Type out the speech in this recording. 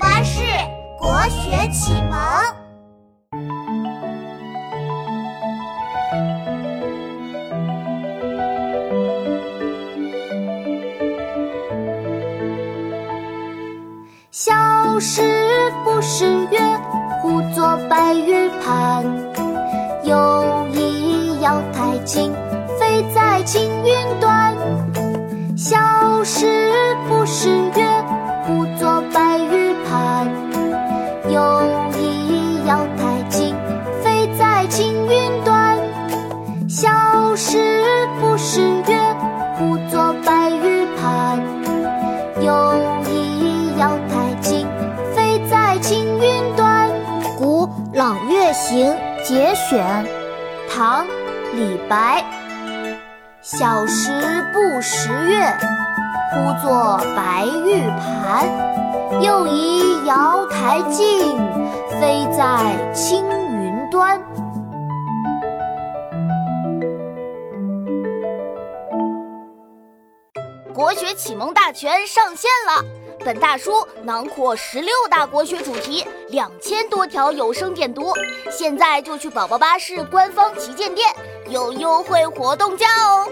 巴士国学启蒙。小时不识月，呼作白玉盘。又疑瑶台镜，飞在青云端。小时又疑瑶台镜，飞在青云端。小时不识月，呼作白玉盘。又疑瑶台镜，飞在青云端。《古朗月行》节选，唐·李白。小时不识月，呼作白玉盘。又疑瑶台镜，飞在青云端。国学启蒙大全上线了！本大书囊括十六大国学主题，两千多条有声点读。现在就去宝宝巴士官方旗舰店，有优惠活动价哦！